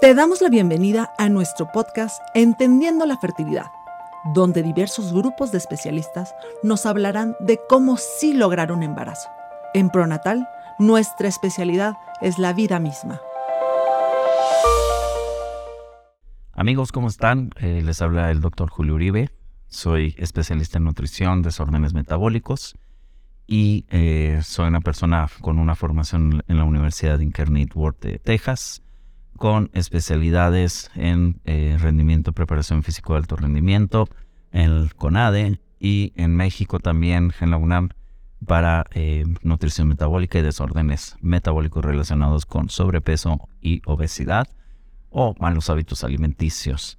Te damos la bienvenida a nuestro podcast Entendiendo la Fertilidad, donde diversos grupos de especialistas nos hablarán de cómo sí lograr un embarazo. En Pronatal, nuestra especialidad es la vida misma. Amigos, ¿cómo están? Eh, les habla el doctor Julio Uribe. Soy especialista en nutrición, desórdenes metabólicos y eh, soy una persona con una formación en la Universidad de Incarnate Word de Texas con especialidades en eh, rendimiento, preparación físico de alto rendimiento, en el CONADE y en México también en la UNAM para eh, nutrición metabólica y desórdenes metabólicos relacionados con sobrepeso y obesidad o malos hábitos alimenticios.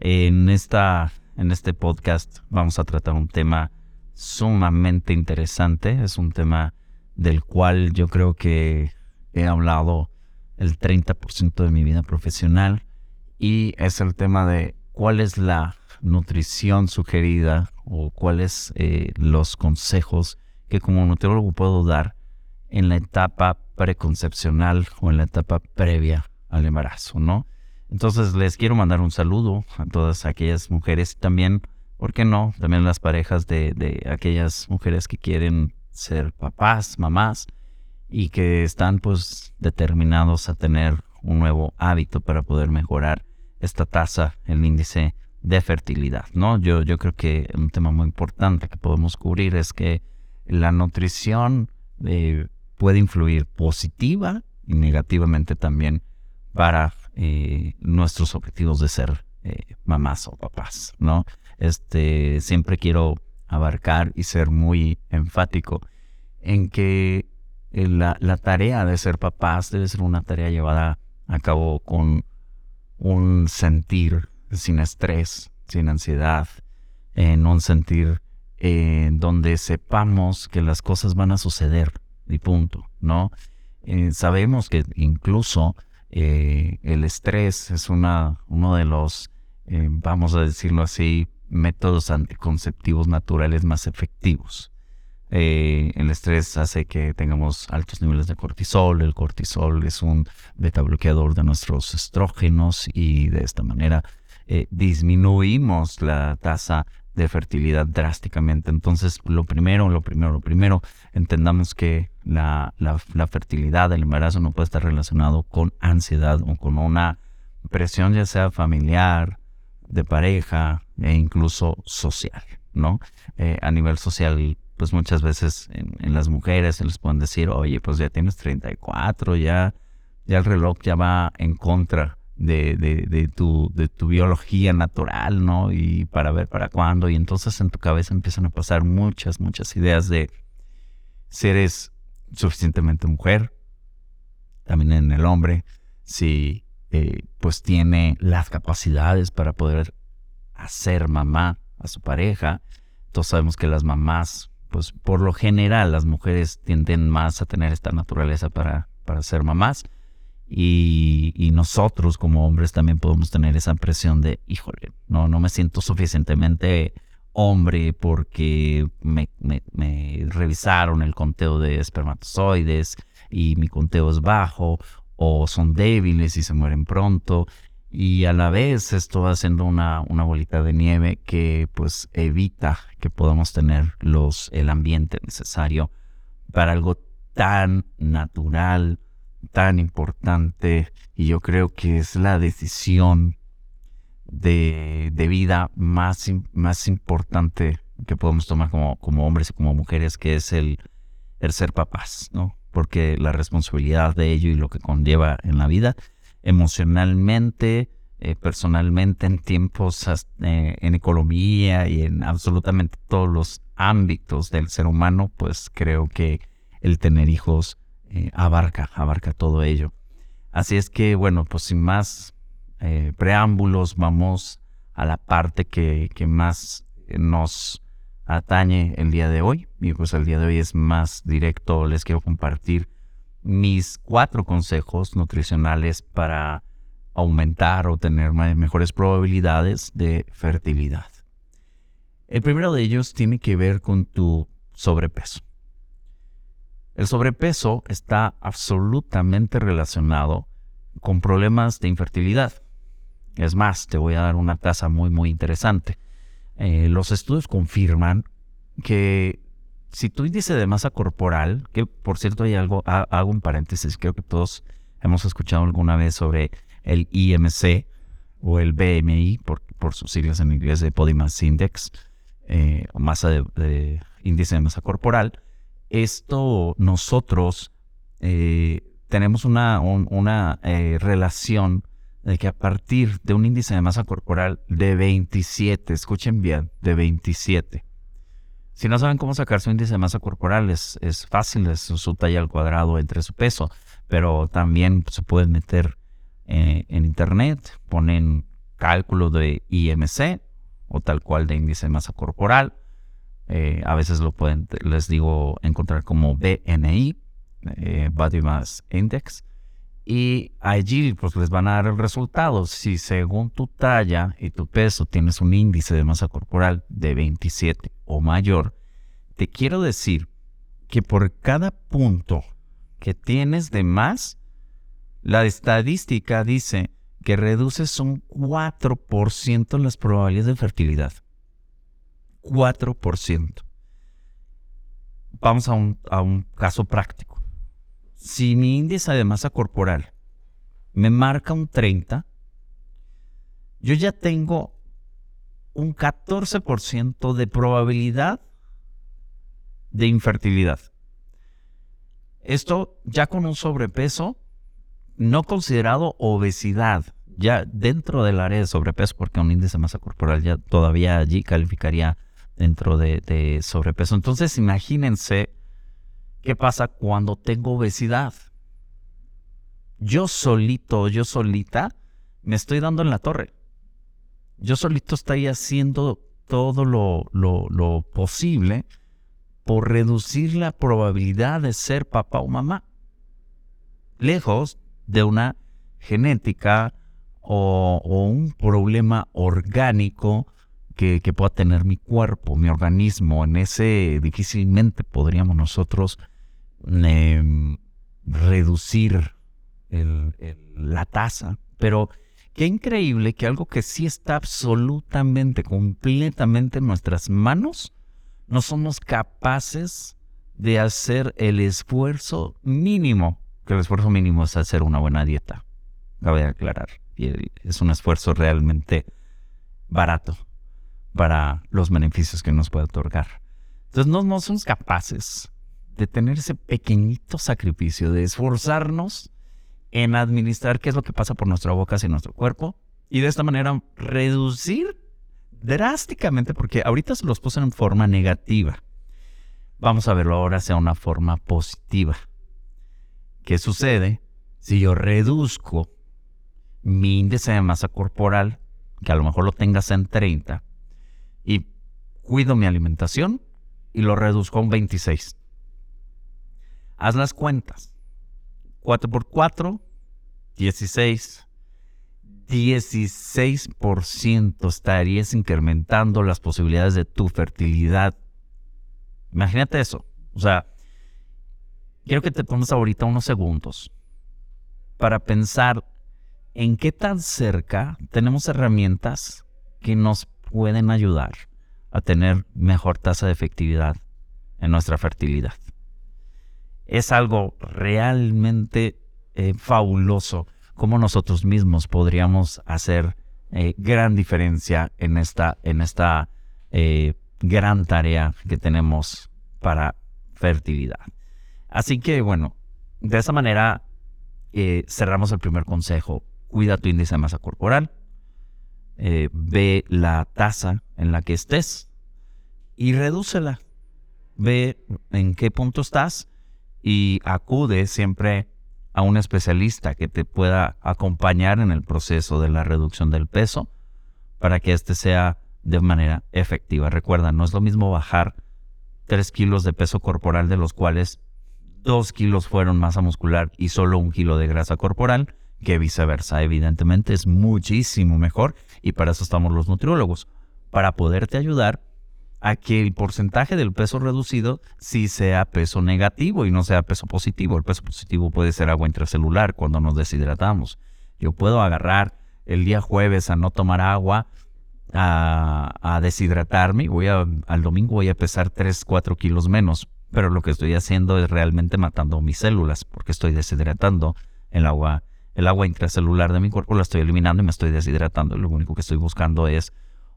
En, esta, en este podcast vamos a tratar un tema sumamente interesante, es un tema del cual yo creo que he hablado el 30% de mi vida profesional y es el tema de cuál es la nutrición sugerida o cuáles eh, los consejos que como nutriólogo puedo dar en la etapa preconcepcional o en la etapa previa al embarazo, ¿no? Entonces les quiero mandar un saludo a todas aquellas mujeres también, ¿por qué no? También las parejas de, de aquellas mujeres que quieren ser papás, mamás, y que están pues determinados a tener un nuevo hábito para poder mejorar esta tasa, el índice de fertilidad, ¿no? Yo, yo creo que un tema muy importante que podemos cubrir es que la nutrición eh, puede influir positiva y negativamente también para eh, nuestros objetivos de ser eh, mamás o papás, ¿no? Este, siempre quiero abarcar y ser muy enfático en que eh, la, tarea de ser papás debe ser una tarea llevada a cabo con un sentir sin estrés, sin ansiedad, en un sentir en donde sepamos que las cosas van a suceder y punto, ¿no? Eh, sabemos que incluso eh, el estrés es una, uno de los, vamos a decirlo así, métodos anticonceptivos naturales más efectivos. Eh, el estrés hace que tengamos altos niveles de cortisol. El cortisol es un beta bloqueador de nuestros estrógenos y de esta manera eh, disminuimos la tasa de fertilidad drásticamente. Entonces, lo primero, lo primero, lo primero, entendamos que la, la, fertilidad, el embarazo no puede estar relacionado con ansiedad o con una presión ya sea familiar, de pareja e incluso social, ¿no? Eh, a nivel social pues muchas veces en, las mujeres se les pueden decir, oye, pues ya tienes 34, ya, ya el reloj ya va en contra de, de, tu, de tu biología natural, ¿no? Y para ver para cuándo. Y entonces en tu cabeza empiezan a pasar muchas, muchas ideas de si eres suficientemente mujer, también en el hombre, si eh, pues tiene las capacidades para poder hacer mamá a su pareja. Todos sabemos que las mamás pues por lo general las mujeres tienden más a tener esta naturaleza para, para ser mamás. Y, nosotros como hombres también podemos tener esa presión de, híjole, no, no me siento suficientemente hombre porque me, me revisaron el conteo de espermatozoides y mi conteo es bajo o son débiles y se mueren pronto y a la vez esto va haciendo una, una bolita de nieve que pues evita que podamos tener los, el ambiente necesario para algo tan natural, tan importante y yo creo que es la decisión de, de vida más, más importante que podemos tomar como, como hombres y como mujeres, que es el, el ser papás, ¿no? Porque la responsabilidad de ello y lo que conlleva en la vida emocionalmente, eh, personalmente, en tiempos, eh, en economía y en absolutamente todos los ámbitos del ser humano, pues creo que el tener hijos eh, abarca, abarca todo ello. Así es que, bueno, pues sin más preámbulos, vamos a la parte que, que más nos atañe el día de hoy. Y pues el día de hoy es más directo, les quiero compartir mis cuatro consejos nutricionales para aumentar o tener mejores probabilidades de fertilidad. El primero de ellos tiene que ver con tu sobrepeso. El sobrepeso está absolutamente relacionado con problemas de infertilidad. Es más, te voy a dar una tasa muy, muy interesante. Eh, los estudios confirman que si tu índice de masa corporal, que por cierto hay algo, hago un paréntesis, creo que todos hemos escuchado alguna vez sobre el IMC o el BMI, por, por sus siglas en inglés de Body Mass Index, eh, o masa de, índice de masa corporal. Esto nosotros eh, tenemos una, una relación de que a partir de un índice de masa corporal de 27, escuchen bien, de 27. Si no saben cómo sacar su índice de masa corporal, es, es fácil, es su talla al cuadrado entre su peso, pero también se pueden meter eh, en internet, ponen cálculo de IMC o tal cual de índice de masa corporal. Eh, a veces lo pueden, les digo, encontrar como BNI, eh, Body Mass Index. Y allí pues les van a dar el resultado. Si según tu talla y tu peso tienes un índice de masa corporal de 27 o mayor, te quiero decir que por cada punto que tienes de más, la estadística dice que reduces un 4% las probabilidades de fertilidad. 4%. Vamos a un, a un caso práctico si mi índice de masa corporal me marca un 30, yo ya tengo un 14% de probabilidad de infertilidad. Esto ya con un sobrepeso no considerado obesidad, ya dentro del área de sobrepeso, porque un índice de masa corporal ya todavía allí calificaría dentro de, de sobrepeso. Entonces imagínense ¿Qué pasa cuando tengo obesidad? Yo solito, yo solita, me estoy dando en la torre. Yo solito estoy haciendo todo lo, posible por reducir la probabilidad de ser papá o mamá. Lejos de una genética o, un problema orgánico que, que, pueda tener mi cuerpo, mi organismo. En ese difícilmente podríamos nosotros Em, reducir la tasa, pero qué increíble que algo que sí está absolutamente, completamente en nuestras manos, no somos capaces de hacer el esfuerzo mínimo, que el esfuerzo mínimo es hacer una buena dieta, cabe aclarar, y es un esfuerzo realmente barato para los beneficios que nos puede otorgar. Entonces no, no somos capaces de tener ese pequeñito sacrificio, de esforzarnos en administrar qué es lo que pasa por nuestra boca hacia nuestro cuerpo y de esta manera reducir drásticamente, porque ahorita se los puse en forma negativa. Vamos a verlo ahora sea una forma positiva. ¿Qué sucede si yo reduzco mi índice de masa corporal, que a lo mejor lo tengas en 30, y cuido mi alimentación y lo reduzco a un 26? Haz las cuentas. 4 por 4, 16. 16% estarías incrementando las posibilidades de tu fertilidad. Imagínate eso. O sea, quiero que te pongas ahorita unos segundos para pensar en qué tan cerca tenemos herramientas que nos pueden ayudar a tener mejor tasa de efectividad en nuestra fertilidad es algo realmente eh, fabuloso como nosotros mismos podríamos hacer eh, gran diferencia en esta, en esta eh, gran tarea que tenemos para fertilidad. Así que bueno, de esa manera cerramos el primer consejo. Cuida tu índice de masa corporal, ve la tasa en la que estés y redúcela. Ve en qué punto estás y acude siempre a un especialista que te pueda acompañar en el proceso de la reducción del peso para que este sea de manera efectiva. Recuerda, no es lo mismo bajar 3 kilos de peso corporal de los cuales 2 kilos fueron masa muscular y solo un kilo de grasa corporal que viceversa. Evidentemente es muchísimo mejor y para eso estamos los nutriólogos, para poderte ayudar a que el porcentaje del peso reducido sí sea peso negativo y no sea peso positivo. El peso positivo puede ser agua intracelular cuando nos deshidratamos. Yo puedo agarrar el día jueves a no tomar agua, a, deshidratarme, voy a, al domingo voy a pesar 3, 4 kilos menos, pero lo que estoy haciendo es realmente matando mis células, porque estoy deshidratando el agua, el agua intracelular de mi cuerpo la estoy eliminando y me estoy deshidratando. Lo único que estoy buscando es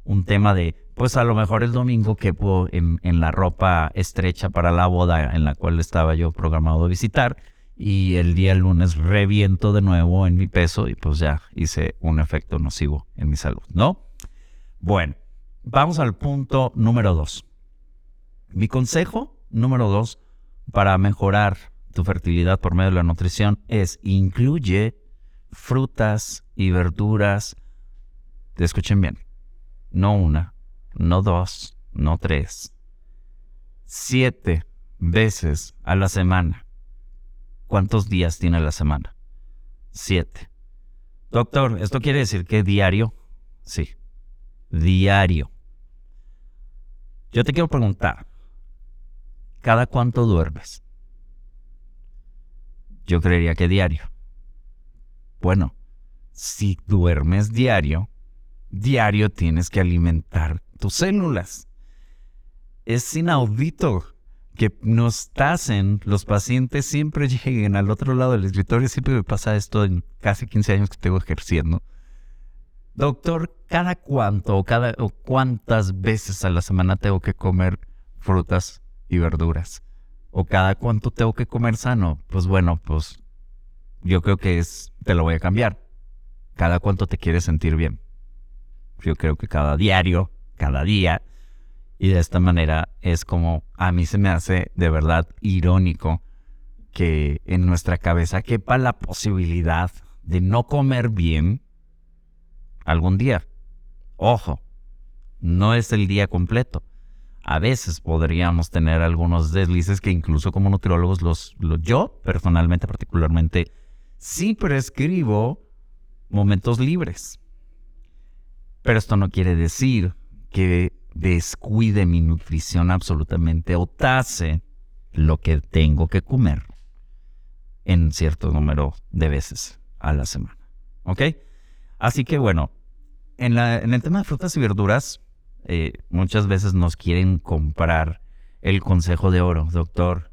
un tema de, pues a lo mejor el domingo quepo en, en la ropa estrecha para la boda en la cual estaba yo programado a visitar y el día lunes reviento de nuevo en mi peso y pues ya hice un efecto nocivo en mi salud, ¿no? Bueno, vamos al punto número dos. Mi consejo número dos para mejorar tu fertilidad por medio de la nutrición es incluye frutas y verduras. Escuchen bien, no una, no dos, no tres, siete veces a la semana. ¿Cuántos días tiene la semana? Siete. Doctor, ¿esto quiere decir que diario? Sí, diario. Yo te quiero preguntar, ¿cada cuánto duermes? Yo creería que diario. Bueno, si duermes diario, diario tienes que alimentar tus células. Es inaudito que nos tasen, los pacientes siempre lleguen al otro lado del escritorio. Siempre me pasa esto en casi 15 años que tengo ejerciendo. Doctor, ¿cada cuánto o, cada, o cuántas veces a la semana tengo que comer frutas y verduras? ¿O cada cuánto tengo que comer sano? Pues bueno, pues yo creo que es, te lo voy a cambiar. ¿Cada cuánto te quieres sentir bien? Yo creo que cada diario, cada día. Y de esta manera es como a mí se me hace de verdad irónico que en nuestra cabeza quepa la posibilidad de no comer bien algún día. Ojo, no es el día completo. A veces podríamos tener algunos deslices que incluso como nutriólogos los, yo personalmente particularmente sí prescribo momentos libres. Pero esto no quiere decir que descuide mi nutrición absolutamente o tase lo que tengo que comer en cierto número de veces a la semana. ¿Ok? Así que bueno, en, el tema de frutas y verduras, eh, muchas veces nos quieren comprar el consejo de oro, doctor.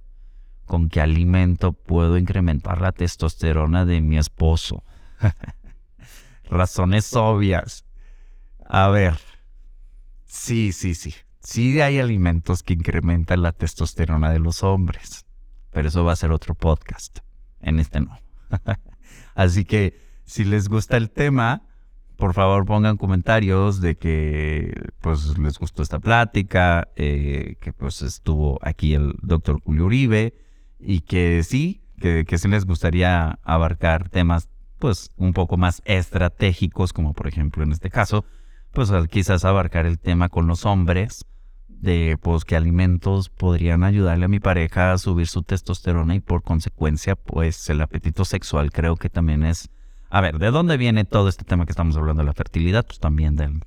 ¿Con qué alimento puedo incrementar la testosterona de mi esposo? Razones obvias. A ver, sí, sí, sí. Sí hay alimentos que incrementan la testosterona de los hombres, pero eso va a ser otro podcast. En este no. Así que si les gusta el tema, por favor pongan comentarios de que pues les gustó esta plática, eh, que pues estuvo aquí el doctor Julio Uribe y que sí, que, que sí les gustaría abarcar temas pues un poco más estratégicos, como por ejemplo en este caso, pues quizás abarcar el tema con los hombres de pues qué alimentos podrían ayudarle a mi pareja a subir su testosterona y por consecuencia pues el apetito sexual creo que también es a ver, ¿de dónde viene todo este tema que estamos hablando de la fertilidad? Pues también del,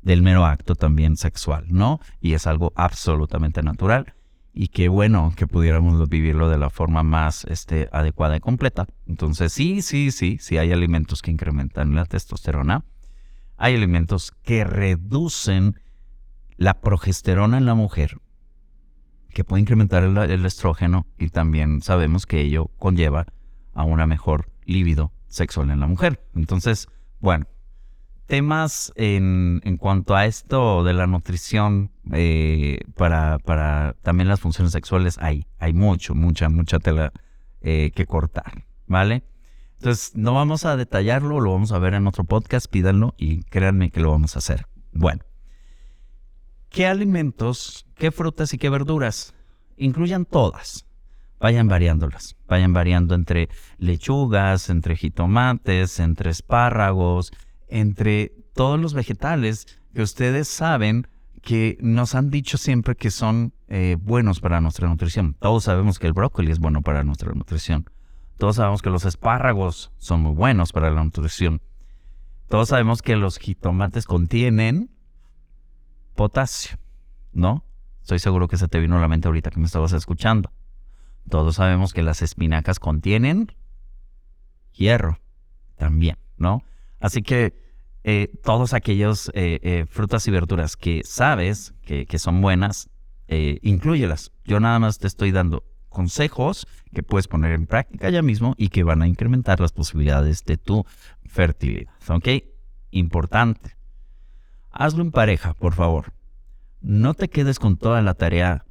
del mero acto también sexual, ¿no? Y es algo absolutamente natural y qué bueno que pudiéramos vivirlo de la forma más este, adecuada y completa. Entonces, sí, sí, sí, sí hay alimentos que incrementan la testosterona. Hay alimentos que reducen la progesterona en la mujer, que puede incrementar el, estrógeno y también sabemos que ello conlleva a una mejor libido sexual en la mujer. Entonces, bueno, temas en, cuanto a esto de la nutrición eh, para, para también las funciones sexuales hay, hay mucho, mucha, mucha tela eh, que cortar, ¿vale? Entonces, no vamos a detallarlo, lo vamos a ver en otro podcast, pídanlo y créanme que lo vamos a hacer. Bueno, ¿qué alimentos, qué frutas y qué verduras? Incluyan todas, vayan variándolas, vayan variando entre lechugas, entre jitomates, entre espárragos, entre todos los vegetales que ustedes saben que nos han dicho siempre que son eh, buenos para nuestra nutrición. Todos sabemos que el brócoli es bueno para nuestra nutrición. Todos sabemos que los espárragos son muy buenos para la nutrición. Todos sabemos que los jitomates contienen potasio, ¿no? Estoy seguro que se te vino a la mente ahorita que me estabas escuchando. Todos sabemos que las espinacas contienen hierro también, ¿no? Así que eh, todos aquellos eh, eh, frutas y verduras que sabes que, que son buenas, incluyelas. Yo nada más te estoy dando consejos que puedes poner en práctica ya mismo y que van a incrementar las posibilidades de tu fertilidad. ¿Ok? Importante. Hazlo en pareja, por favor. No te quedes con toda la tarea,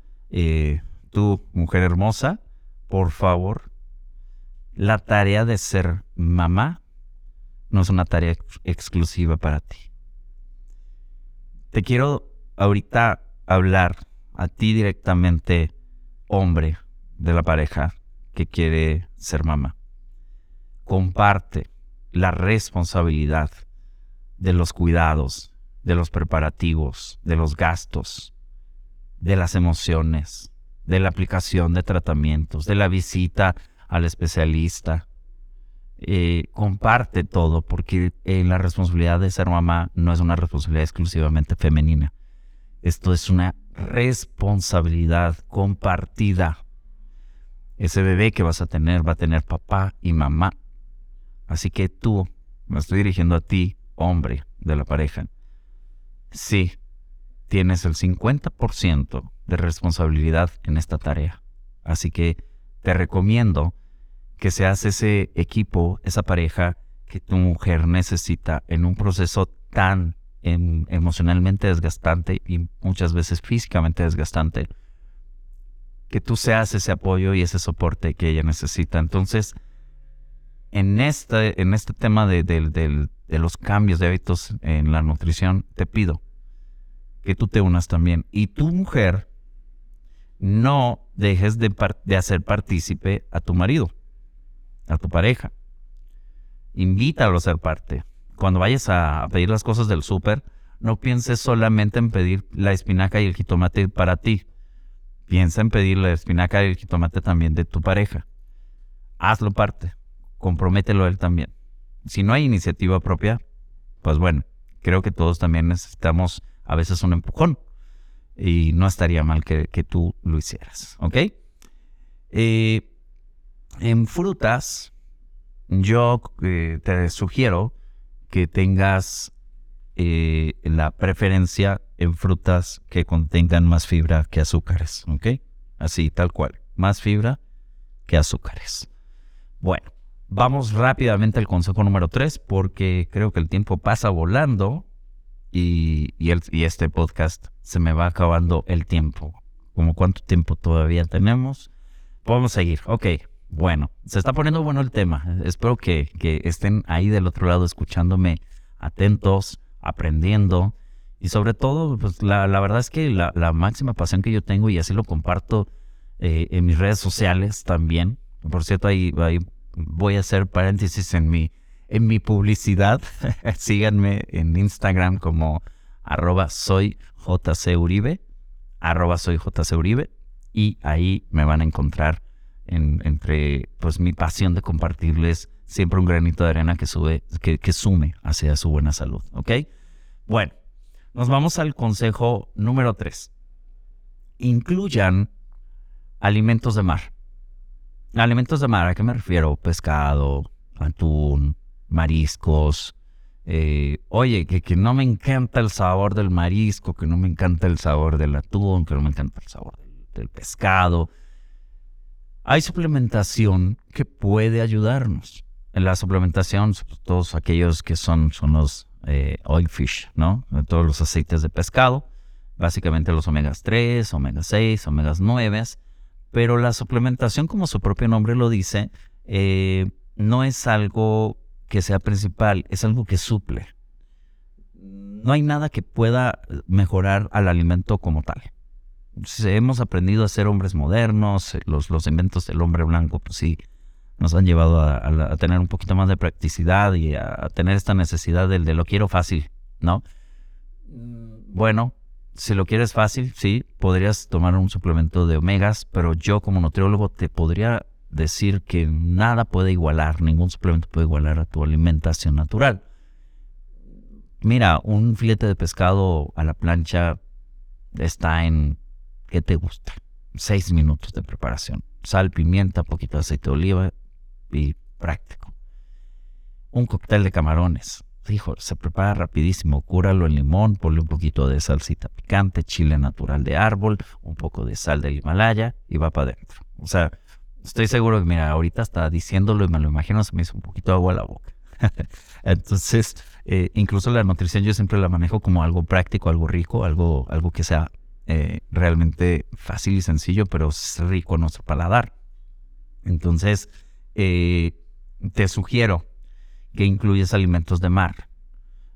tu mujer hermosa. Por favor, la tarea de ser mamá no es una tarea exclusiva para ti. Te quiero ahorita hablar a ti directamente, hombre de la pareja que quiere ser mamá. Comparte la responsabilidad de los cuidados, de los preparativos, de los gastos, de las emociones, de la aplicación de tratamientos, de la visita al especialista. Eh, comparte todo porque eh, la responsabilidad de ser mamá no es una responsabilidad exclusivamente femenina. Esto es una responsabilidad compartida. Ese bebé que vas a tener va a tener papá y mamá. Así que tú, me estoy dirigiendo a ti, hombre de la pareja. Sí, tienes el 50% de responsabilidad en esta tarea. Así que te recomiendo que seas ese equipo, esa pareja que tu mujer necesita en un proceso tan em, emocionalmente desgastante y muchas veces físicamente desgastante, que tú seas ese apoyo y ese soporte que ella necesita. Entonces, en este, en este tema de, de los cambios de hábitos en la nutrición, te pido que tú te unas también. Y tu mujer, no dejes de, de hacer partícipe a tu marido a tu pareja. Invítalo a ser parte. Cuando vayas a pedir las cosas del súper, no pienses solamente en pedir la espinaca y el jitomate para ti. Piensa en pedir la espinaca y el jitomate también de tu pareja. Hazlo parte. Compromételo él también. Si no hay iniciativa propia, pues bueno, creo que todos también necesitamos a veces un empujón. Y no estaría mal que, tú lo hicieras. ¿Ok? Eh, en frutas, yo eh, te sugiero que tengas eh, la preferencia en frutas que contengan más fibra que azúcares, ¿ok? Así, tal cual. Más fibra que azúcares. Bueno, vamos rápidamente al consejo número 3 porque creo que el tiempo pasa volando y, y este podcast se me va acabando el tiempo. ¿Como cuánto tiempo todavía tenemos? Podemos seguir. Ok, bueno, se está poniendo bueno el tema. Espero que, estén ahí del otro lado escuchándome atentos, aprendiendo. Y sobre todo, pues la, verdad es que la, máxima pasión que yo tengo, y así lo comparto eh, en mis redes sociales también. Por cierto, ahí, voy a hacer paréntesis en mi, en mi publicidad. Síganme en Instagram como arroba soy jcuribe, arroba soy y ahí me van a encontrar entre pues mi pasión de compartirles siempre un granito de arena que, sube, que, que sume hacia su buena salud. Bueno, nos vamos al consejo número 3. Incluyan alimentos de mar. Alimentos de mar, ¿a qué me refiero? Pescado, atún, mariscos. Eh, oye, que, que, no me encanta el sabor del marisco, que no me encanta el sabor del atún, que no me encanta el sabor del pescado. Hay suplementación que puede ayudarnos. La suplementación, todos aquellos que son, son los eh, oil fish, ¿no? Todos los aceites de pescado, básicamente los omegas 3, omegas 6, omegas 9, pero la suplementación, como su propio nombre lo dice, eh, no es algo que sea principal, es algo que suple. No hay nada que pueda mejorar al alimento como tal hemos aprendido a ser hombres modernos, los, los inventos del hombre blanco, pues sí, nos han llevado a, tener un poquito más de practicidad y a, tener esta necesidad del de lo quiero fácil, ¿no? Mm, bueno, si lo quieres fácil, sí, podrías tomar un suplemento de omegas, pero yo como nutriólogo te podría decir que nada puede igualar, ningún suplemento puede igualar a tu alimentación natural. Mira, un filete de pescado a la plancha está en ¿Qué te gusta? Seis minutos de preparación. Sal, pimienta, poquito de aceite de oliva y práctico. un cóctel de camarones. Hijo, se prepara rapidísimo, cúralo en limón, ponle un poquito de salsita picante, chile natural de árbol, un poco de sal del Himalaya y va para adentro. O sea, estoy seguro que, mira, ahorita está diciéndolo y me lo imagino, se me hizo un poquito de agua a la boca. Entonces, eh, incluso la nutrición yo siempre la manejo como algo práctico, algo rico, algo, algo que sea eh, realmente fácil y sencillo, pero es rico en nuestro paladar. Entonces, eh, te sugiero que incluyes alimentos de mar.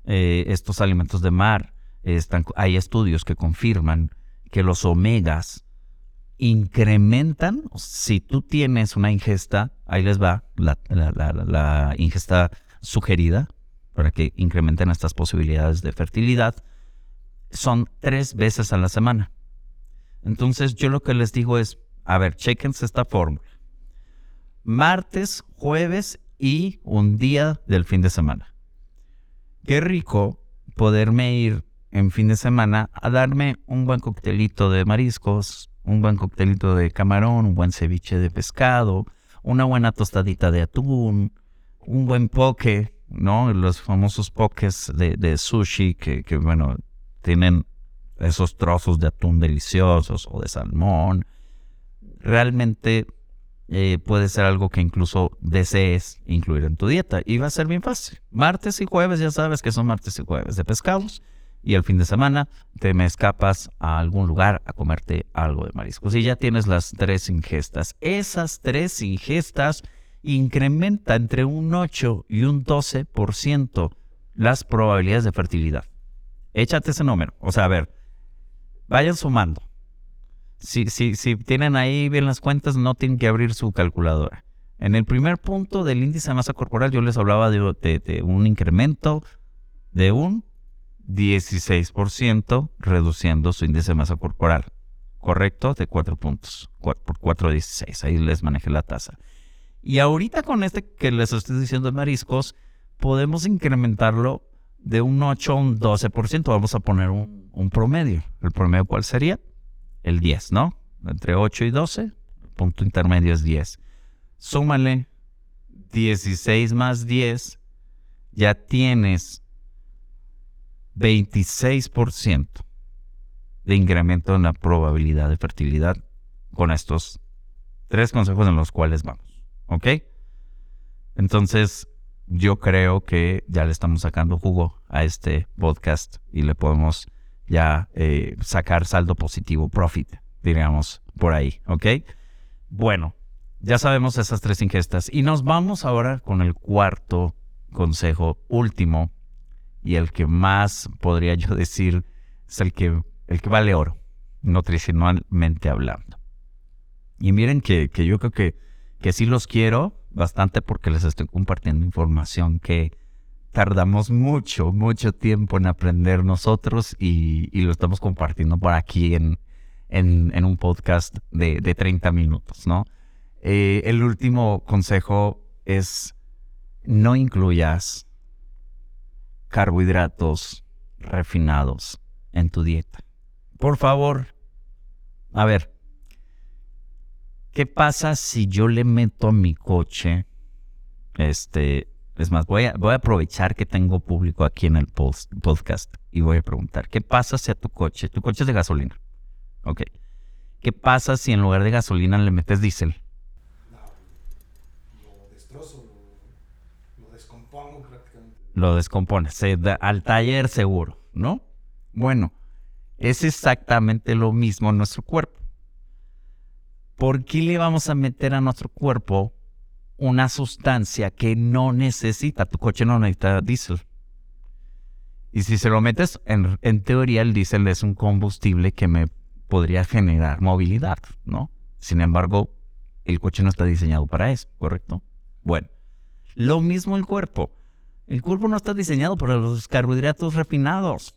estos alimentos de mar, están, hay estudios que confirman que los omegas incrementan, si tú tienes una ingesta, ahí les va la, la ingesta sugerida para que incrementen estas posibilidades de fertilidad, son tres veces a la semana. Entonces yo lo que les digo es, a ver, chequense esta fórmula. Martes, jueves y un día del fin de semana. Qué rico poderme ir en fin de semana a darme un buen coctelito de mariscos, un buen coctelito de camarón, un buen ceviche de pescado, una buena tostadita de atún, un buen poke, ¿no? Los famosos pokés de, sushi que, que, bueno, tienen esos trozos de atún deliciosos o de salmón. Realmente eh, puede ser algo que incluso desees incluir en tu dieta y va a ser bien fácil. Martes y jueves, ya sabes que son martes y jueves de pescados y el fin de semana te me escapas a algún lugar a comerte algo de mariscos y ya tienes las tres ingestas. Esas tres ingestas incrementa entre un 8 y un 12% las probabilidades de fertilidad. Échate ese número. O sea, a ver, vayan sumando. Si, si, si tienen ahí bien las cuentas, no tienen que abrir su calculadora. En el primer punto del índice de masa corporal, yo les hablaba de, de un incremento de un 16%, reduciendo su índice de masa corporal. ¿Correcto? De 4 puntos. por 4, 16. Ahí les manejé la tasa. Y ahorita con este que les estoy diciendo de mariscos, podemos incrementarlo de un 8 a un 12%. Vamos a poner un, promedio. ¿El promedio cuál sería? El 10, ¿no? Entre 8 y 12, el punto intermedio es 10. Súmale 16 más 10, ya tienes 26% de incremento en la probabilidad de fertilidad con estos tres consejos en los cuales vamos. ¿Ok? Entonces, yo creo que ya le estamos sacando jugo a este podcast y le podemos ya eh, sacar saldo positivo, profit, diríamos por ahí, ¿ok? Bueno, ya sabemos esas tres ingestas y nos vamos ahora con el cuarto consejo último y el que más podría yo decir es el que, el que vale oro, nutricionalmente hablando. Y miren que, que yo creo que que sí los quiero bastante porque les estoy compartiendo información que tardamos mucho, mucho tiempo en aprender nosotros y, lo estamos compartiendo por aquí en, un podcast de, de, 30 minutos, ¿no? Eh, el último consejo es no incluyas carbohidratos refinados en tu dieta. Por favor, a ver, ¿Qué pasa si yo le meto a mi coche? Este, es más, voy a, voy a aprovechar que tengo público aquí en el podcast y voy a preguntar, ¿qué pasa si a tu coche, tu coche es de gasolina? Ok. ¿Qué pasa si en lugar de gasolina le metes diésel? lo destrozo, lo, descompongo prácticamente. Lo descompone, se da al taller seguro, ¿no? Bueno, es exactamente lo mismo en nuestro cuerpo. ¿por qué le vamos a meter a nuestro cuerpo una sustancia que no necesita? Tu coche no necesita diésel. Y si se lo metes, en, teoría el diésel es un combustible que me podría generar movilidad, ¿no? Sin embargo, el coche no está diseñado para eso, ¿correcto? Bueno, lo mismo el cuerpo. El cuerpo no está diseñado para los carbohidratos refinados.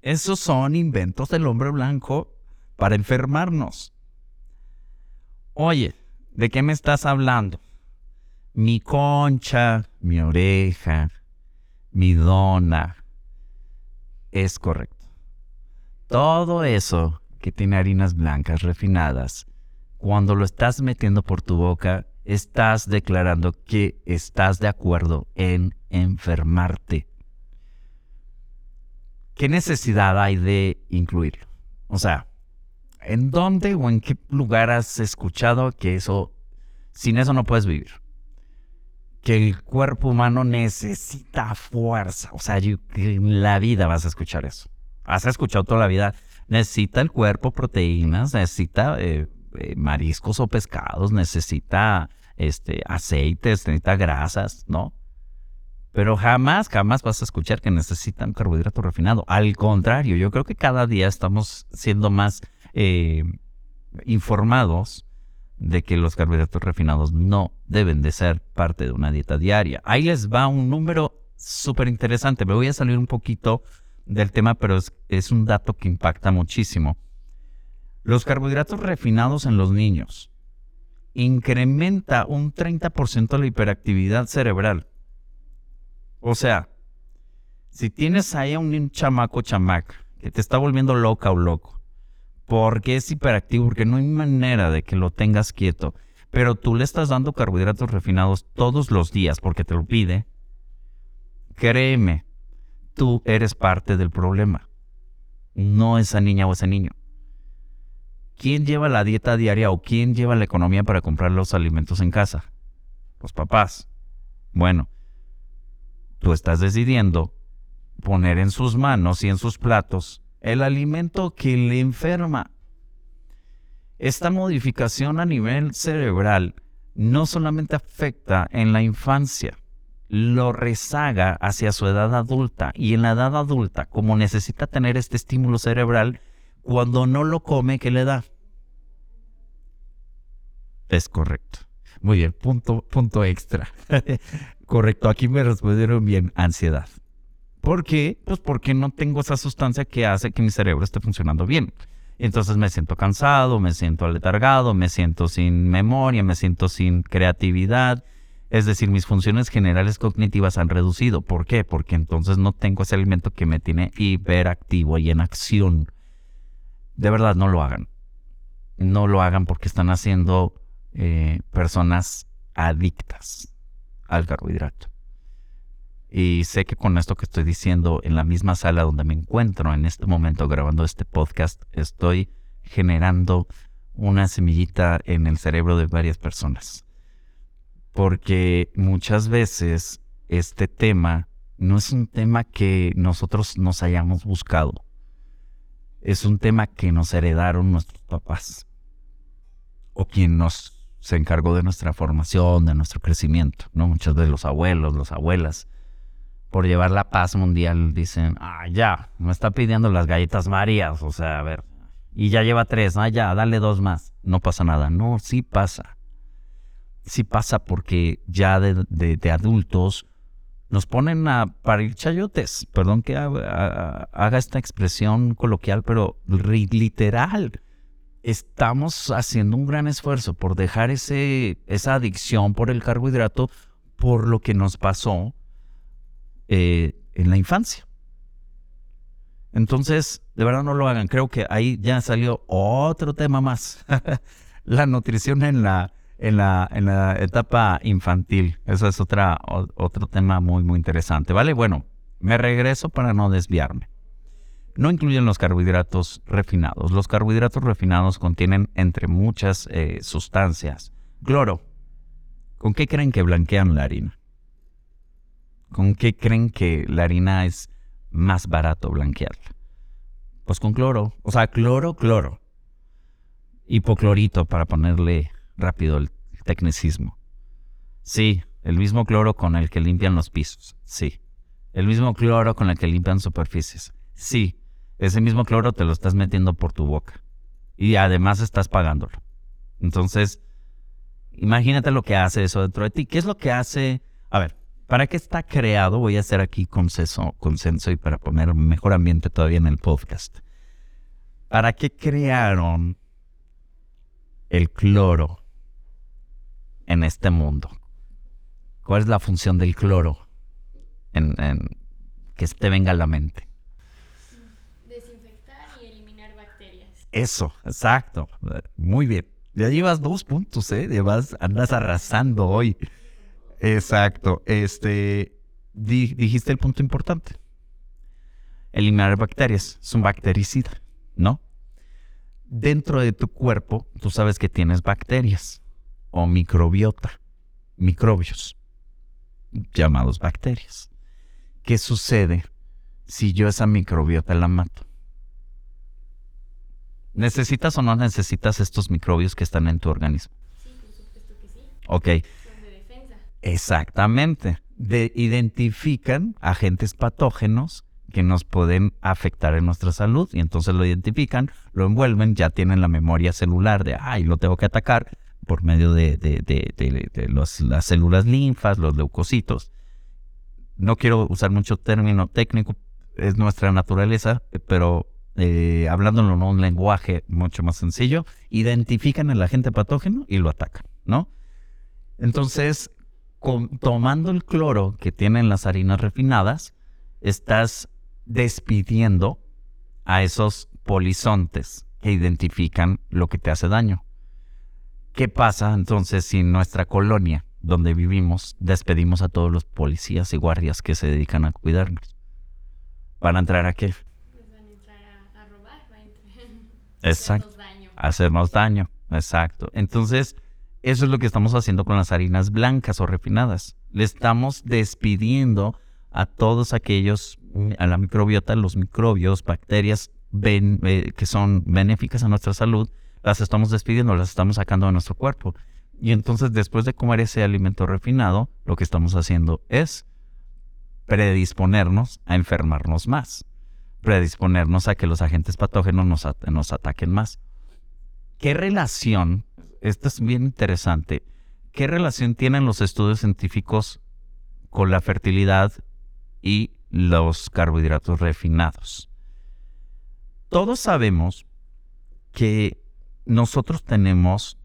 Esos son inventos del hombre blanco para enfermarnos. Oye, ¿de qué me estás hablando? Mi concha, mi oreja, mi dona. Es correcto. Todo eso que tiene harinas blancas refinadas, cuando lo estás metiendo por tu boca, estás declarando que estás de acuerdo en enfermarte. ¿Qué necesidad hay de incluirlo? O sea, ¿en dónde o en qué lugar has escuchado que eso, sin eso no puedes vivir? Que el cuerpo humano necesita fuerza. O sea, en la vida vas a escuchar eso. Has escuchado toda la vida. Necesita el cuerpo proteínas, necesita eh, eh, mariscos o pescados, necesita este, aceites, necesita grasas, ¿no? Pero jamás, jamás vas a escuchar que necesitan carbohidrato refinado. Al contrario, yo creo que cada día estamos siendo más eh, informados de que los carbohidratos refinados no deben de ser parte de una dieta diaria. Ahí les va un número súper interesante. Me voy a salir un poquito del tema, pero es, es un dato que impacta muchísimo. Los carbohidratos refinados en los niños incrementa un 30% la hiperactividad cerebral. O sea, si tienes ahí a un chamaco chamac que te está volviendo loca o loco, porque es hiperactivo, porque no hay manera de que lo tengas quieto, pero tú le estás dando carbohidratos refinados todos los días porque te lo pide, créeme, tú eres parte del problema, no esa niña o ese niño. ¿Quién lleva la dieta diaria o quién lleva la economía para comprar los alimentos en casa? Los papás. Bueno, tú estás decidiendo poner en sus manos y en sus platos el alimento que le enferma. Esta modificación a nivel cerebral no solamente afecta en la infancia, lo rezaga hacia su edad adulta y en la edad adulta, como necesita tener este estímulo cerebral, cuando no lo come, ¿qué le da? Es correcto. Muy bien, punto, punto extra. correcto, aquí me respondieron bien, ansiedad. ¿Por qué? Pues porque no tengo esa sustancia que hace que mi cerebro esté funcionando bien. Entonces me siento cansado, me siento aletargado, me siento sin memoria, me siento sin creatividad. Es decir, mis funciones generales cognitivas han reducido. ¿Por qué? Porque entonces no tengo ese alimento que me tiene hiperactivo y en acción. De verdad, no lo hagan. No lo hagan porque están haciendo eh, personas adictas al carbohidrato. Y sé que con esto que estoy diciendo en la misma sala donde me encuentro en este momento grabando este podcast, estoy generando una semillita en el cerebro de varias personas. Porque muchas veces este tema no es un tema que nosotros nos hayamos buscado. Es un tema que nos heredaron nuestros papás. O quien nos se encargó de nuestra formación, de nuestro crecimiento, ¿no? Muchos de los abuelos, las abuelas por llevar la paz mundial dicen, ah, ya, me está pidiendo las galletas Marías, o sea, a ver, y ya lleva tres, ah, ya, dale dos más, no pasa nada. No, sí pasa. Sí pasa porque ya de, adultos nos ponen a parir chayotes, perdón que haga esta expresión coloquial, pero literal. Estamos haciendo un gran esfuerzo por dejar ese, esa adicción por el carbohidrato por lo que nos pasó eh, en la infancia. Entonces, de verdad no lo hagan. Creo que ahí ya salió otro tema más. la nutrición en la, en la, en la etapa infantil. Eso es otro tema muy, muy interesante. ¿Vale? Bueno, me regreso para no desviarme. No incluyen los carbohidratos refinados. Los carbohidratos refinados contienen, entre muchas eh, sustancias, cloro. ¿Con qué creen que blanquean la harina? ¿Con qué creen que la harina es más barato blanquearla? Pues con cloro. O sea, cloro, cloro. Hipoclorito para ponerle rápido el tecnicismo. Sí, el mismo cloro con el que limpian los pisos. Sí. El mismo cloro con el que limpian superficies. Sí. Ese mismo cloro te lo estás metiendo por tu boca. Y además estás pagándolo. Entonces, imagínate lo que hace eso dentro de ti. ¿Qué es lo que hace? A ver, ¿Para qué está creado? Voy a hacer aquí consenso, consenso y para poner mejor ambiente todavía en el podcast. ¿Para qué crearon el cloro en este mundo? ¿Cuál es la función del cloro? En, que te venga a la mente. Desinfectar y eliminar bacterias. Eso, exacto. Muy bien. Ya llevas dos puntos, ¿eh? Llevas, andas arrasando hoy. Exacto. Este, dijiste el punto importante. Eliminar bacterias. Es un bactericida, ¿no? Dentro de tu cuerpo, tú sabes que tienes bacterias o microbiota, microbios, llamados bacterias. ¿Qué sucede si yo esa microbiota la mato? ¿Necesitas o no necesitas estos microbios que están en tu organismo? Sí, por supuesto que sí. Ok. Exactamente. De- identifican agentes patógenos que nos pueden afectar en nuestra salud y entonces lo identifican, lo envuelven, ya tienen la memoria celular de, ay, lo tengo que atacar por medio de, las células linfas, los leucocitos. No quiero usar mucho término técnico, es nuestra naturaleza, pero eh, hablándolo en un lenguaje mucho más sencillo, identifican el agente patógeno y lo atacan, ¿no? Entonces, con- tomando el cloro que tienen las harinas refinadas, estás despidiendo a esos polizontes que identifican lo que te hace daño. ¿Qué pasa entonces si en nuestra colonia, donde vivimos, despedimos a todos los policías y guardias que se dedican a cuidarnos? ¿Van a entrar a qué? Pues van a entrar a, a robar, van a entrar Exacto. hacernos daño. hacernos daño. Exacto. Entonces, eso es lo que estamos haciendo con las harinas blancas o refinadas. Le estamos despidiendo a todos aquellos, mm, a la microbiota, los microbios, bacterias eh, que son benéficas a nuestra salud, las estamos despidiendo, las estamos sacando de nuestro cuerpo. Y entonces, después de comer ese alimento refinado, lo que estamos haciendo es predisponernos a enfermarnos más, predisponernos a que los agentes patógenos nos, at- nos ataquen más. ¿Qué relación, esto es bien interesante, qué relación tienen los estudios científicos con la fertilidad y los carbohidratos refinados? Todos sabemos que nosotros tenemos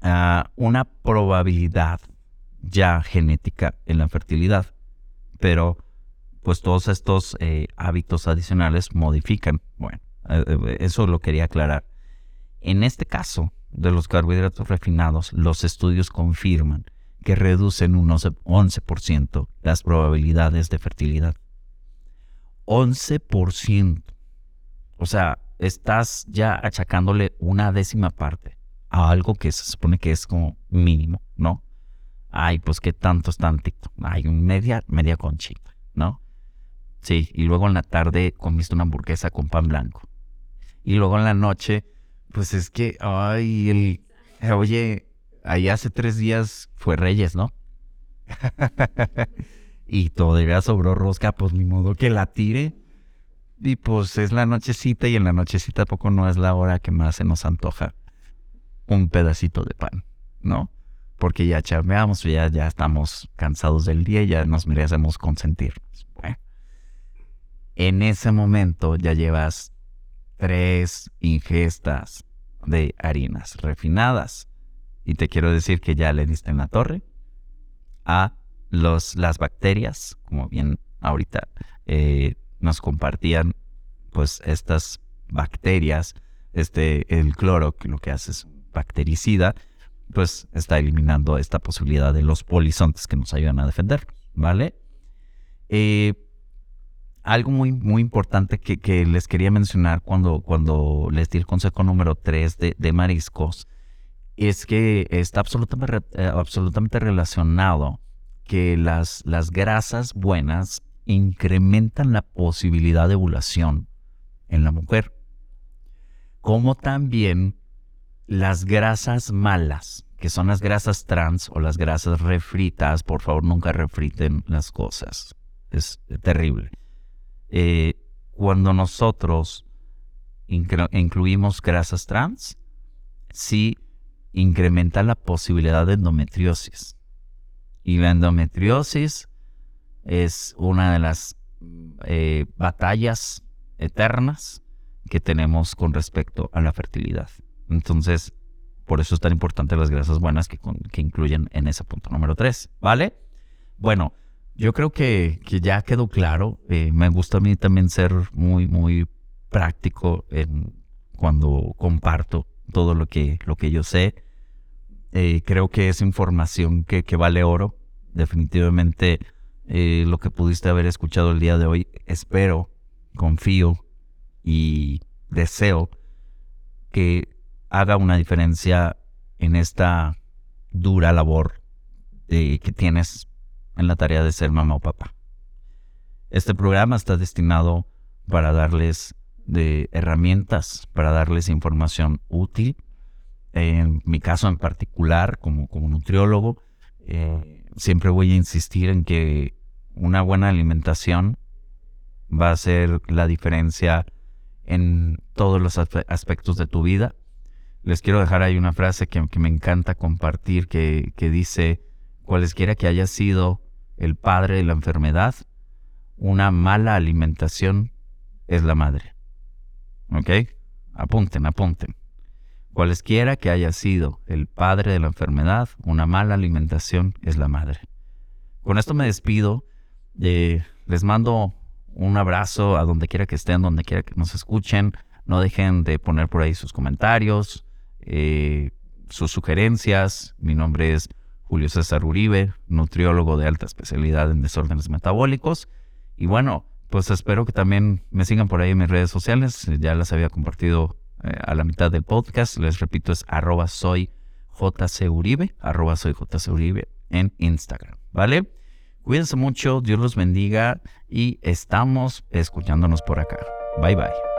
ah, una probabilidad ya genética en la fertilidad, pero pues todos estos eh, hábitos adicionales modifican. Bueno, eh, eh, eso lo quería aclarar. En este caso de los carbohidratos refinados, los estudios confirman que reducen un 11% 11% las probabilidades de fertilidad. 11%. O sea, estás ya achacándole una décima parte a algo que se supone que es como mínimo, ¿no? Ay, pues qué tanto es tantito. Ay, un media, media conchita, ¿no? Sí, y luego en la tarde comiste una hamburguesa con pan blanco. Y luego en la noche, pues es que, ay, el, eh, oye, ahí hace tres días fue Reyes, ¿no? y todavía sobró rosca, pues ni modo que la tire. Y pues es la nochecita y en la nochecita tampoco no es la hora que más se nos antoja un pedacito de pan, ¿no? Porque ya charmeamos, ya, ya estamos cansados del día y ya nos merecemos consentirnos. Bueno, en ese momento ya llevas tres ingestas de harinas refinadas. Y te quiero decir que ya le diste en la torre a los, las bacterias, como bien ahorita eh, nos compartían, pues estas bacterias, este, el cloro, que lo que hace es bactericida, pues está eliminando esta posibilidad de los polizontes que nos ayudan a defender, ¿vale? Eh, algo muy, muy importante que, que les quería mencionar cuando, cuando les di el consejo número 3 de, de mariscos es que está absolutamente, eh, absolutamente relacionado que las, las grasas buenas incrementan la posibilidad de ovulación en la mujer, como también las grasas malas, que son las grasas trans o las grasas refritas, por favor nunca refriten las cosas, es terrible. Eh, cuando nosotros incluimos grasas trans, sí incrementa la posibilidad de endometriosis. Y la endometriosis es una de las eh, batallas eternas que tenemos con respecto a la fertilidad. Entonces, por eso es tan importante las grasas buenas que, con- que incluyen en ese punto número 3, ¿vale? Bueno, yo creo que, que ya quedó claro. Eh, me gusta a mí también ser muy, muy práctico en, cuando comparto todo lo que, lo que yo sé. Eh, creo que es información que, que vale oro. Definitivamente eh, lo que pudiste haber escuchado el día de hoy, espero, confío y deseo que haga una diferencia en esta dura labor que tienes en la tarea de ser mamá o papá. Este programa está destinado para darles de herramientas, para darles información útil. En mi caso en particular, como, como nutriólogo, eh, siempre voy a insistir en que una buena alimentación va a ser la diferencia en todos los aspectos de tu vida. Les quiero dejar ahí una frase que, me encanta compartir que, que dice, cualesquiera que haya sido el padre de la enfermedad, una mala alimentación es la madre. ¿Ok? Apunten, apunten. Cualesquiera que haya sido el padre de la enfermedad, una mala alimentación es la madre. Con esto me despido. Eh, les mando un abrazo a donde quiera que estén, donde quiera que nos escuchen. No dejen de poner por ahí sus comentarios, eh, sus sugerencias. Mi nombre es Julio César Uribe, nutriólogo de alta especialidad en desórdenes metabólicos. Y bueno, pues espero que también me sigan por ahí en mis redes sociales. Ya las había compartido eh, a la mitad del podcast. Les repito, es arroba soy jcuribe, arroba soy jcuribe en Instagram, ¿vale? Cuídense mucho, Dios los bendiga y estamos escuchándonos por acá. Bye bye.